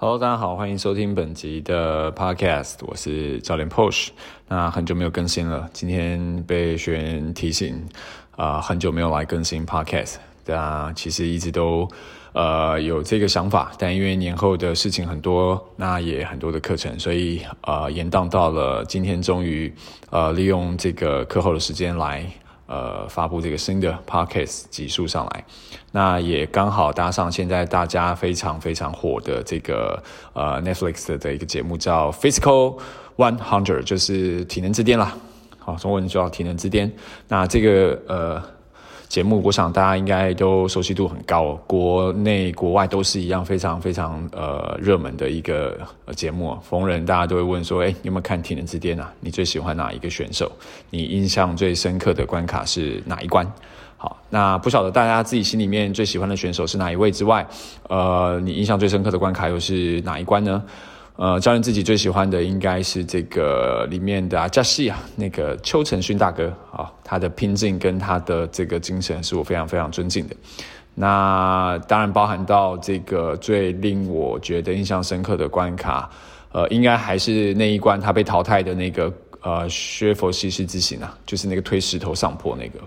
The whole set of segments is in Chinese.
Hello，大家好，欢迎收听本集的 Podcast，我是教练 Posh。那很久没有更新了，今天被学员提醒，啊，很久没有来更新 Podcast。那其实一直都呃有这个想法，但因为年后的事情很多，那也很多的课程，所以呃延宕到了今天，终于呃利用这个课后的时间来。呃，发布这个新的 podcast 集数上来，那也刚好搭上现在大家非常非常火的这个呃 Netflix 的一个节目叫 Physical One Hundred，就是体能之巅啦。好，中文叫体能之巅。那这个呃。节目，我想大家应该都熟悉度很高，国内国外都是一样，非常非常呃热门的一个节目。逢人大家都会问说：“哎，有没有看《体能之巅》啊？你最喜欢哪一个选手？你印象最深刻的关卡是哪一关？”好，那不晓得大家自己心里面最喜欢的选手是哪一位之外，呃，你印象最深刻的关卡又是哪一关呢？呃，教练自己最喜欢的应该是这个里面的阿加西啊，那个邱成勋大哥啊，他的拼劲跟他的这个精神是我非常非常尊敬的。那当然包含到这个最令我觉得印象深刻的关卡，呃，应该还是那一关他被淘汰的那个呃薛佛西斯之行啊，就是那个推石头上坡那个，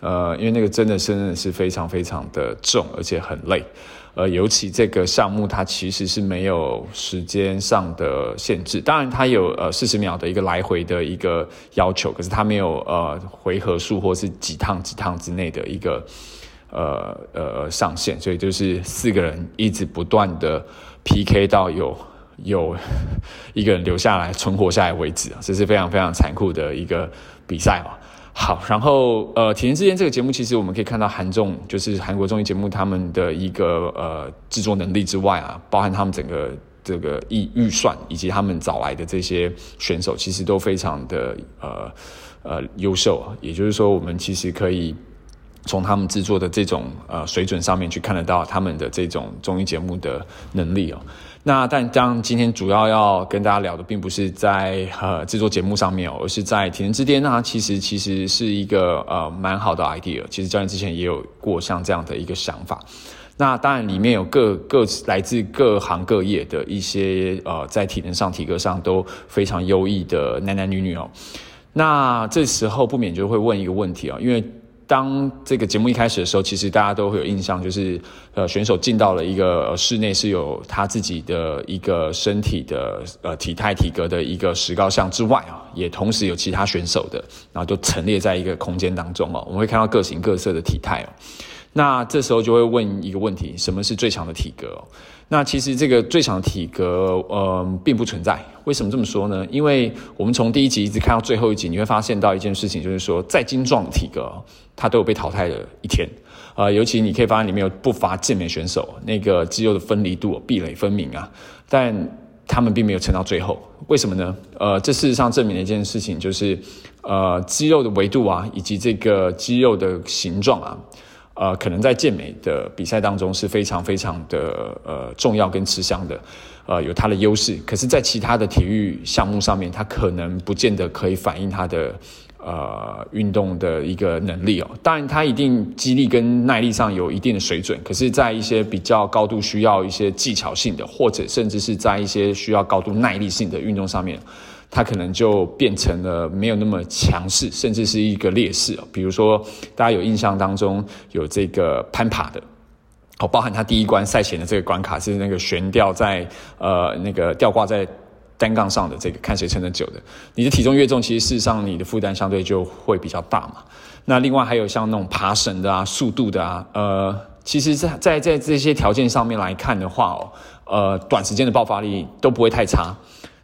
呃，因为那个真的真的是非常非常的重，而且很累。呃，尤其这个项目，它其实是没有时间上的限制。当然，它有呃四十秒的一个来回的一个要求，可是它没有呃回合数或是几趟几趟之内的一个呃呃上限。所以就是四个人一直不断的 PK 到有有一个人留下来存活下来为止啊，这是非常非常残酷的一个比赛啊。好，然后呃，体验之间这个节目，其实我们可以看到韩综，就是韩国综艺节目他们的一个呃制作能力之外啊，包含他们整个这个预预算以及他们找来的这些选手，其实都非常的呃呃优秀。也就是说，我们其实可以从他们制作的这种呃水准上面去看得到他们的这种综艺节目的能力哦。那但当今天主要要跟大家聊的，并不是在呃制作节目上面，而是在体能之巅那其实其实是一个呃蛮好的 idea。其实教练之前也有过像这样的一个想法。那当然里面有各各来自各行各业的一些呃在体能上体格上都非常优异的男男女女哦。那这时候不免就会问一个问题啊，因为。当这个节目一开始的时候，其实大家都会有印象，就是呃选手进到了一个室内是有他自己的一个身体的呃体态体格的一个石膏像之外啊，也同时有其他选手的，然后就陈列在一个空间当中哦，我们会看到各形各色的体态哦。那这时候就会问一个问题：什么是最强的体格？那其实这个最强体格，呃，并不存在。为什么这么说呢？因为我们从第一集一直看到最后一集，你会发现到一件事情，就是说再精壮的体格，它都有被淘汰的一天。呃，尤其你可以发现里面有不乏健美选手，那个肌肉的分离度壁垒分明啊，但他们并没有撑到最后。为什么呢？呃，这事实上证明了一件事情，就是呃，肌肉的维度啊，以及这个肌肉的形状啊。呃，可能在健美的比赛当中是非常非常的呃重要跟吃香的，呃，有它的优势。可是，在其他的体育项目上面，它可能不见得可以反映它的呃运动的一个能力哦。当然，它一定肌力跟耐力上有一定的水准。可是，在一些比较高度需要一些技巧性的，或者甚至是在一些需要高度耐力性的运动上面。它可能就变成了没有那么强势，甚至是一个劣势比如说，大家有印象当中有这个攀爬的，哦，包含他第一关赛前的这个关卡是那个悬吊在呃那个吊挂在单杠上的这个，看谁撑得久的。你的体重越重，其实事实上你的负担相对就会比较大嘛。那另外还有像那种爬绳的啊、速度的啊，呃，其实在在在这些条件上面来看的话哦，呃，短时间的爆发力都不会太差。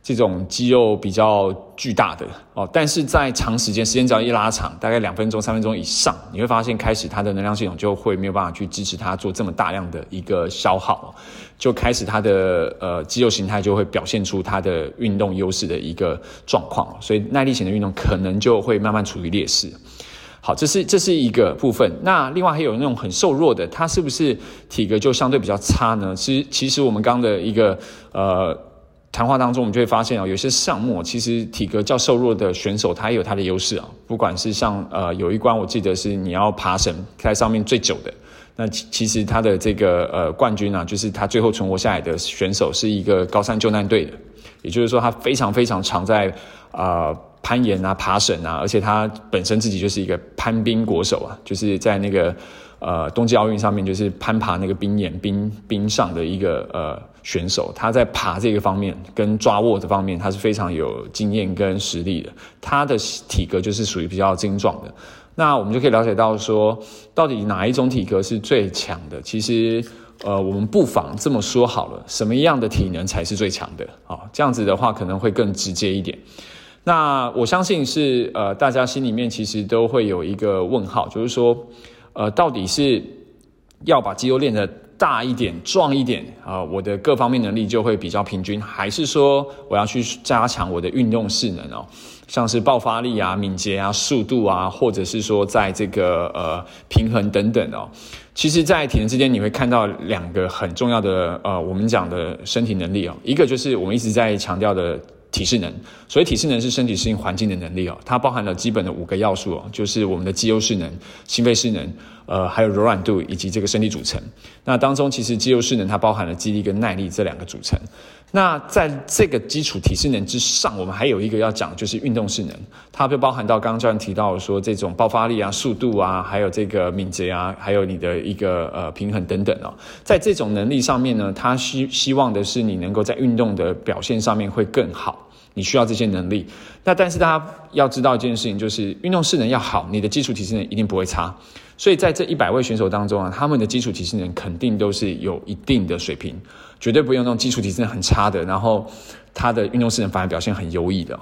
这种肌肉比较巨大的哦，但是在长时间时间只要一拉长，大概两分钟、三分钟以上，你会发现开始它的能量系统就会没有办法去支持它做这么大量的一个消耗，就开始它的呃肌肉形态就会表现出它的运动优势的一个状况，所以耐力型的运动可能就会慢慢处于劣势。好，这是这是一个部分。那另外还有那种很瘦弱的，它是不是体格就相对比较差呢？其实其实我们刚刚的一个呃。谈话当中，我们就会发现啊，有些项目其实体格较瘦弱的选手，他也有他的优势啊。不管是像呃，有一关我记得是你要爬绳在上面最久的，那其其实他的这个呃冠军啊，就是他最后存活下来的选手是一个高山救难队的，也就是说他非常非常常在啊攀岩啊、爬绳啊，而且他本身自己就是一个攀冰国手啊，就是在那个呃冬季奥运上面就是攀爬那个冰岩冰冰上的一个呃选手，他在爬这个方面跟抓握这方面，他是非常有经验跟实力的，他的体格就是属于比较精壮的。那我们就可以了解到说，到底哪一种体格是最强的？其实，呃，我们不妨这么说好了，什么样的体能才是最强的？啊，这样子的话可能会更直接一点。那我相信是，呃，大家心里面其实都会有一个问号，就是说，呃，到底是要把肌肉练得大一点、壮一点啊，我的各方面能力就会比较平均，还是说我要去加强我的运动势能哦？像是爆发力啊、敏捷啊、速度啊，或者是说在这个呃平衡等等哦，其实，在体能之间你会看到两个很重要的呃，我们讲的身体能力哦，一个就是我们一直在强调的体适能，所以体适能是身体适应环境的能力哦，它包含了基本的五个要素哦，就是我们的肌肉势能、心肺势能。呃，还有柔软度以及这个身体组成。那当中其实肌肉势能它包含了肌力跟耐力这两个组成。那在这个基础体适能之上，我们还有一个要讲，就是运动势能，它就包含到刚刚教练提到说这种爆发力啊、速度啊，还有这个敏捷啊，还有你的一个呃平衡等等哦。在这种能力上面呢，它希希望的是你能够在运动的表现上面会更好。你需要这些能力。那但是大家要知道一件事情，就是运动势能要好，你的基础体适能一定不会差。所以在这一百位选手当中啊，他们的基础体适能肯定都是有一定的水平，绝对不用那种基础体适能很差的，然后他的运动势能反而表现很优异的。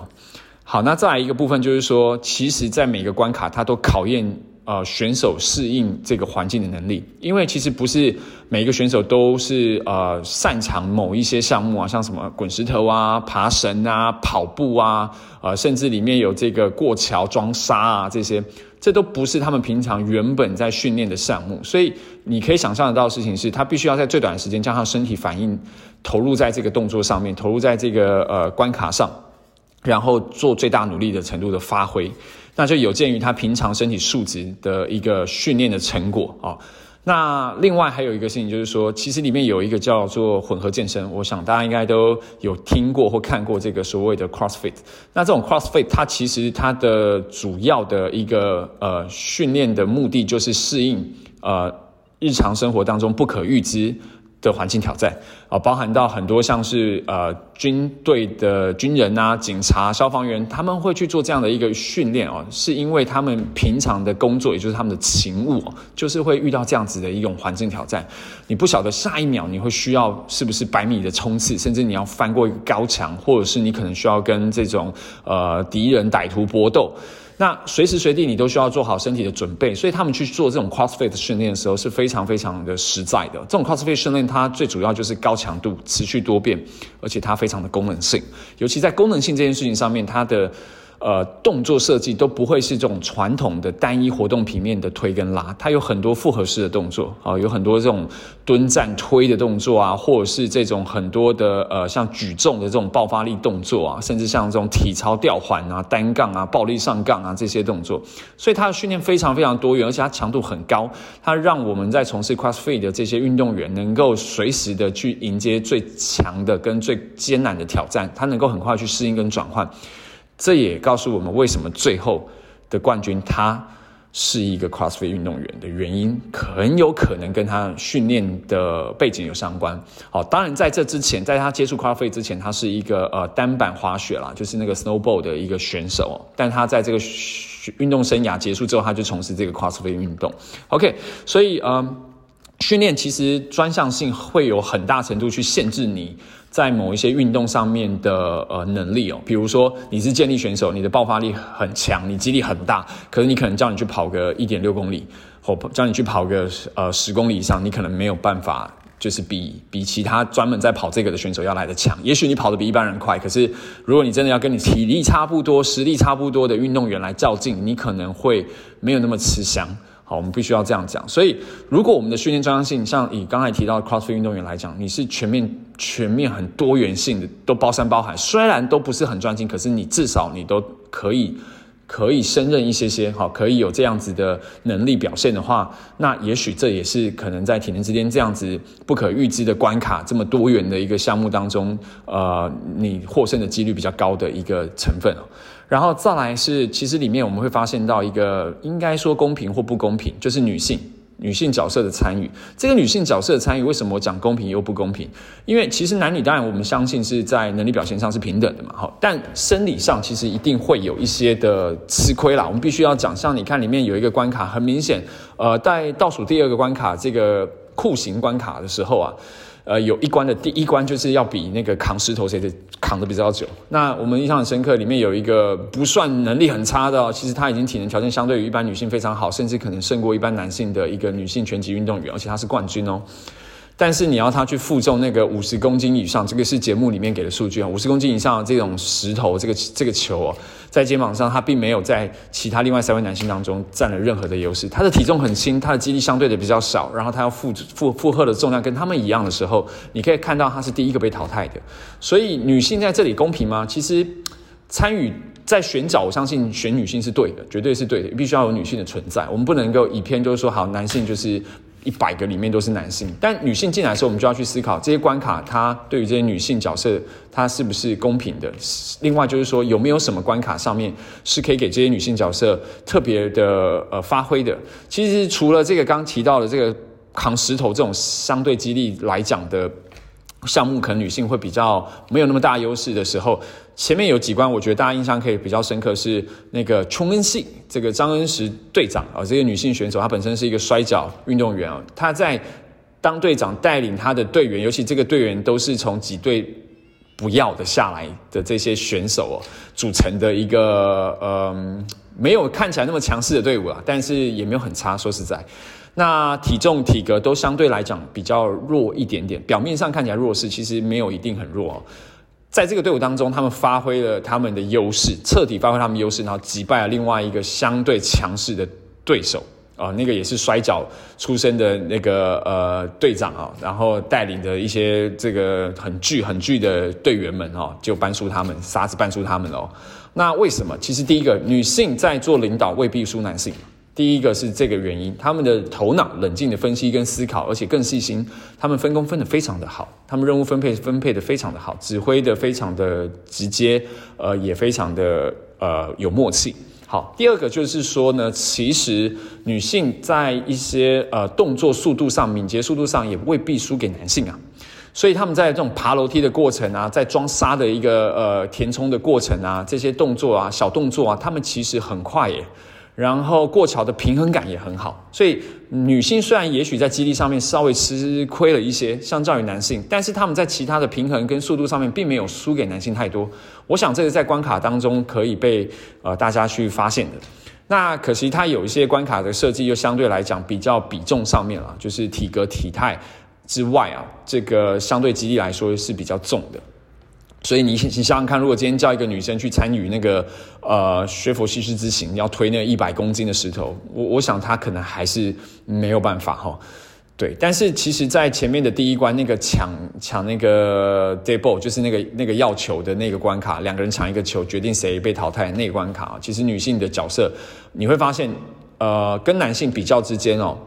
好，那再来一个部分就是说，其实，在每个关卡，它都考验呃选手适应这个环境的能力，因为其实不是每一个选手都是呃擅长某一些项目啊，像什么滚石头啊、爬绳啊、跑步啊，呃，甚至里面有这个过桥装沙啊这些。这都不是他们平常原本在训练的项目，所以你可以想象得到的事情是，他必须要在最短的时间将他身体反应投入在这个动作上面，投入在这个呃关卡上，然后做最大努力的程度的发挥，那就有鉴于他平常身体素质的一个训练的成果啊。那另外还有一个事情就是说，其实里面有一个叫做混合健身，我想大家应该都有听过或看过这个所谓的 CrossFit。那这种 CrossFit 它其实它的主要的一个呃训练的目的就是适应呃日常生活当中不可预知。的环境挑战啊，包含到很多像是呃军队的军人啊、警察、消防员，他们会去做这样的一个训练哦，是因为他们平常的工作，也就是他们的勤务，就是会遇到这样子的一种环境挑战。你不晓得下一秒你会需要是不是百米的冲刺，甚至你要翻过一个高墙，或者是你可能需要跟这种呃敌人歹徒搏斗。那随时随地你都需要做好身体的准备，所以他们去做这种 CrossFit 训练的时候是非常非常的实在的。这种 CrossFit 训练它最主要就是高强度、持续多变，而且它非常的功能性，尤其在功能性这件事情上面，它的。呃，动作设计都不会是这种传统的单一活动平面的推跟拉，它有很多复合式的动作，啊，有很多这种蹲站推的动作啊，或者是这种很多的呃像举重的这种爆发力动作啊，甚至像这种体操吊环啊、单杠啊、暴力上杠啊这些动作，所以它的训练非常非常多元，而且它强度很高，它让我们在从事 CrossFit 的这些运动员能够随时的去迎接最强的跟最艰难的挑战，它能够很快去适应跟转换。这也告诉我们为什么最后的冠军他是一个 CrossFit 运动员的原因，很有可能跟他训练的背景有相关。好，当然在这之前，在他接触 CrossFit 之前，他是一个呃单板滑雪啦，就是那个 Snowboard 的一个选手。但他在这个运动生涯结束之后，他就从事这个 CrossFit 运动。OK，所以嗯，训练其实专项性会有很大程度去限制你。在某一些运动上面的呃能力哦，比如说你是健力选手，你的爆发力很强，你肌力很大，可是你可能叫你去跑个一点六公里，或叫你去跑个呃十公里以上，你可能没有办法，就是比比其他专门在跑这个的选手要来的强。也许你跑得比一般人快，可是如果你真的要跟你体力差不多、实力差不多的运动员来较劲，你可能会没有那么吃香。好，我们必须要这样讲。所以，如果我们的训练专项性，像以刚才提到 CrossFit 运动员来讲，你是全面、全面很多元性的，都包山包海。虽然都不是很专精，可是你至少你都可以可以胜任一些些，好，可以有这样子的能力表现的话，那也许这也是可能在体能之间这样子不可预知的关卡，这么多元的一个项目当中，呃，你获胜的几率比较高的一个成分然后再来是，其实里面我们会发现到一个应该说公平或不公平，就是女性。女性角色的参与，这个女性角色的参与，为什么我讲公平又不公平？因为其实男女当然我们相信是在能力表现上是平等的嘛，好，但生理上其实一定会有一些的吃亏啦。我们必须要讲，像你看里面有一个关卡，很明显，呃，在倒数第二个关卡这个酷刑关卡的时候啊。呃，有一关的第一关就是要比那个扛石头谁的扛的比较久。那我们印象很深刻，里面有一个不算能力很差的，其实他已经体能条件相对于一般女性非常好，甚至可能胜过一般男性的一个女性拳击运动员，而且他是冠军哦。但是你要他去负重那个五十公斤以上，这个是节目里面给的数据啊。五十公斤以上的这种石头，这个这个球哦，在肩膀上，他并没有在其他另外三位男性当中占了任何的优势。他的体重很轻，他的肌力相对的比较少，然后他要负负负荷的重量跟他们一样的时候，你可以看到他是第一个被淘汰的。所以女性在这里公平吗？其实参与在选角，我相信选女性是对的，绝对是对的，必须要有女性的存在。我们不能够以偏就是说，好男性就是。一百个里面都是男性，但女性进来的时候，我们就要去思考这些关卡，它对于这些女性角色，它是不是公平的？另外就是说，有没有什么关卡上面是可以给这些女性角色特别的呃发挥的？其实除了这个刚提到的这个扛石头这种相对激励来讲的。项目可能女性会比较没有那么大优势的时候，前面有几关，我觉得大家印象可以比较深刻是那个琼恩信这个张恩石队长啊，这个女性选手，她本身是一个摔跤运动员啊，她在当队长带领她的队员，尤其这个队员都是从几队不要的下来的这些选手哦组成的一个呃没有看起来那么强势的队伍啊，但是也没有很差，说实在。那体重、体格都相对来讲比较弱一点点，表面上看起来弱势，其实没有一定很弱哦。在这个队伍当中，他们发挥了他们的优势，彻底发挥他们优势，然后击败了另外一个相对强势的对手啊，那个也是摔跤出身的那个呃队长啊，然后带领的一些这个很巨很巨的队员们哦，就搬出他们，杀子搬出他们哦。那为什么？其实第一个，女性在做领导未必输男性。第一个是这个原因，他们的头脑冷静的分析跟思考，而且更细心，他们分工分得非常的好，他们任务分配分配的非常的好，指挥的非常的直接，呃，也非常的呃有默契。好，第二个就是说呢，其实女性在一些呃动作速度上、敏捷速度上也未必输给男性啊，所以他们在这种爬楼梯的过程啊，在装沙的一个呃填充的过程啊，这些动作啊、小动作啊，他们其实很快耶。然后过桥的平衡感也很好，所以女性虽然也许在肌力上面稍微吃亏了一些，相较于男性，但是他们在其他的平衡跟速度上面并没有输给男性太多。我想这个在关卡当中可以被呃大家去发现的。那可惜它有一些关卡的设计又相对来讲比较比重上面了，就是体格体态之外啊，这个相对肌力来说是比较重的。所以你 你想想看，如果今天叫一个女生去参与那个呃学佛西施之行，要推那一百公斤的石头，我我想她可能还是没有办法哈。对，但是其实，在前面的第一关那个抢抢那个 d e b l 就是那个那个要球的那个关卡，两个人抢一个球，决定谁被淘汰那个关卡，其实女性的角色你会发现，呃，跟男性比较之间哦。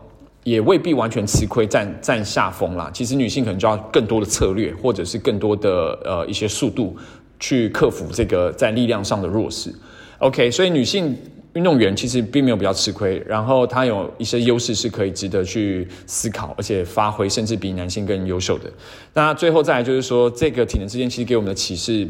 也未必完全吃亏，占占下风啦。其实女性可能就要更多的策略，或者是更多的呃一些速度，去克服这个在力量上的弱势。OK，所以女性运动员其实并没有比较吃亏，然后她有一些优势是可以值得去思考，而且发挥甚至比男性更优秀的。那最后再来就是说，这个体能之间其实给我们的启示。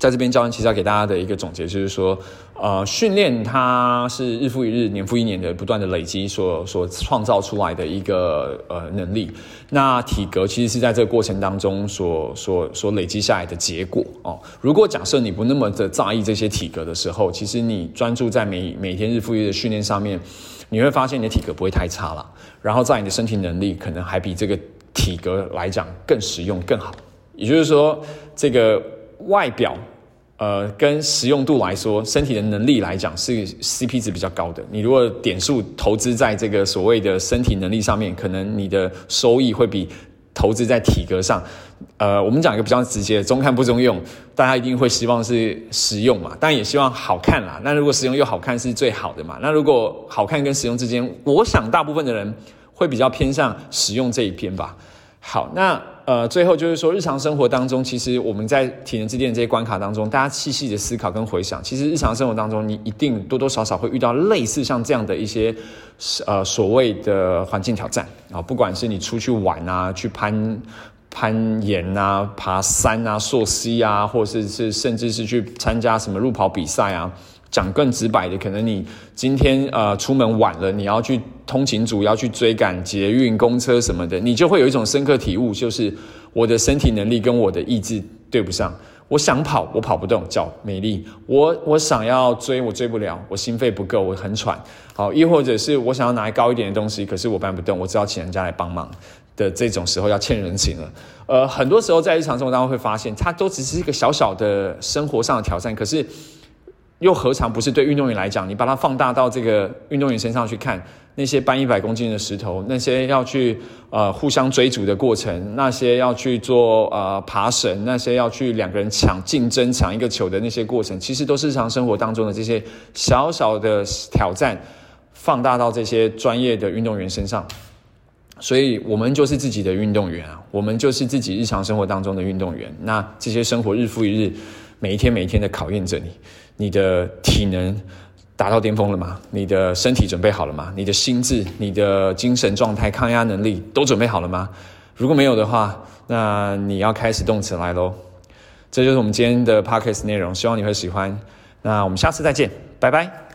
在这边教练其实要给大家的一个总结就是说，呃，训练它是日复一日、年复一年的不断的累积所所创造出来的一个呃能力。那体格其实是在这个过程当中所所所累积下来的结果哦。如果假设你不那么的在意这些体格的时候，其实你专注在每每天日复一日的训练上面，你会发现你的体格不会太差了。然后在你的身体能力可能还比这个体格来讲更实用更好。也就是说，这个外表。呃，跟实用度来说，身体的能力来讲是 CP 值比较高的。你如果点数投资在这个所谓的身体能力上面，可能你的收益会比。投资在体格上。呃，我们讲一个比较直接的，中看不中用，大家一定会希望是实用嘛，当然也希望好看啦。那如果实用又好看是最好的嘛。那如果好看跟实用之间，我想大部分的人会比较偏向实用这一边吧。好，那呃，最后就是说，日常生活当中，其实我们在体能之巅这些关卡当中，大家细细的思考跟回想，其实日常生活当中，你一定多多少少会遇到类似像这样的一些呃所谓的环境挑战啊，不管是你出去玩啊，去攀攀岩啊、爬山啊、溯溪啊，或者是是甚至是去参加什么路跑比赛啊。讲更直白的，可能你今天呃出门晚了，你要去通勤组要去追赶捷运、公车什么的，你就会有一种深刻体悟，就是我的身体能力跟我的意志对不上。我想跑，我跑不动，脚没力；我我想要追，我追不了，我心肺不够，我很喘。好，亦或者是我想要拿高一点的东西，可是我搬不动，我只好请人家来帮忙的这种时候，要欠人情了。呃，很多时候在日常生活当中会发现，它都只是一个小小的生活上的挑战，可是。又何尝不是对运动员来讲？你把它放大到这个运动员身上去看，那些搬一百公斤的石头，那些要去呃互相追逐的过程，那些要去做呃爬绳，那些要去两个人抢竞争抢一个球的那些过程，其实都是日常生活当中的这些小小的挑战，放大到这些专业的运动员身上。所以，我们就是自己的运动员啊，我们就是自己日常生活当中的运动员。那这些生活日复一日，每一天每一天的考验着你。你的体能达到巅峰了吗？你的身体准备好了吗？你的心智、你的精神状态、抗压能力都准备好了吗？如果没有的话，那你要开始动起来喽。这就是我们今天的 podcast 内容，希望你会喜欢。那我们下次再见，拜拜。